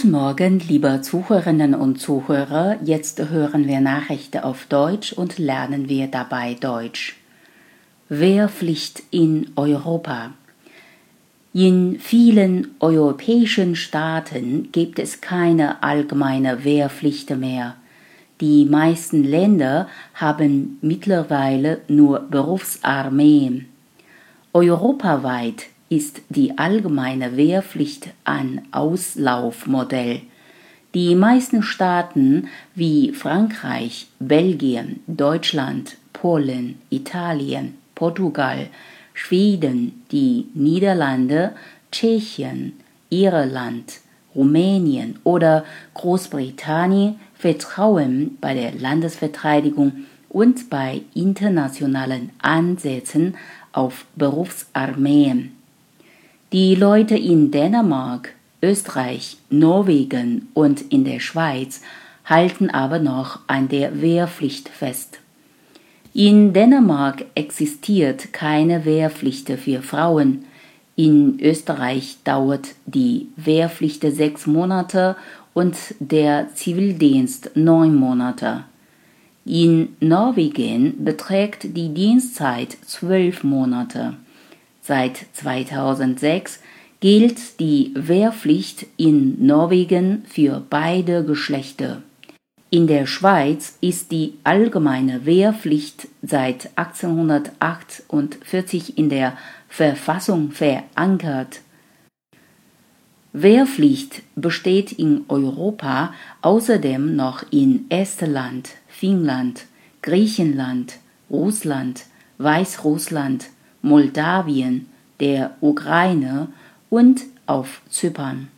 Guten Morgen, liebe Zuhörerinnen und Zuhörer. Jetzt hören wir Nachrichten auf Deutsch und lernen wir dabei Deutsch. Wehrpflicht in Europa. In vielen europäischen Staaten gibt es keine allgemeine Wehrpflicht mehr. Die meisten Länder haben mittlerweile nur Berufsarmeen. Europaweit ist die allgemeine Wehrpflicht ein Auslaufmodell. Die meisten Staaten wie Frankreich, Belgien, Deutschland, Polen, Italien, Portugal, Schweden, die Niederlande, Tschechien, Irland, Rumänien oder Großbritannien vertrauen bei der Landesverteidigung und bei internationalen Ansätzen auf Berufsarmeen. Die Leute in Dänemark, Österreich, Norwegen und in der Schweiz halten aber noch an der Wehrpflicht fest. In Dänemark existiert keine Wehrpflicht für Frauen. In Österreich dauert die Wehrpflicht sechs Monate und der Zivildienst neun Monate. In Norwegen beträgt die Dienstzeit zwölf Monate. Seit 2006 gilt die Wehrpflicht in Norwegen für beide Geschlechter. In der Schweiz ist die allgemeine Wehrpflicht seit 1848 in der Verfassung verankert. Wehrpflicht besteht in Europa außerdem noch in Estland, Finnland, Griechenland, Russland, Weißrussland, Moldawien, der Ukraine und auf Zypern.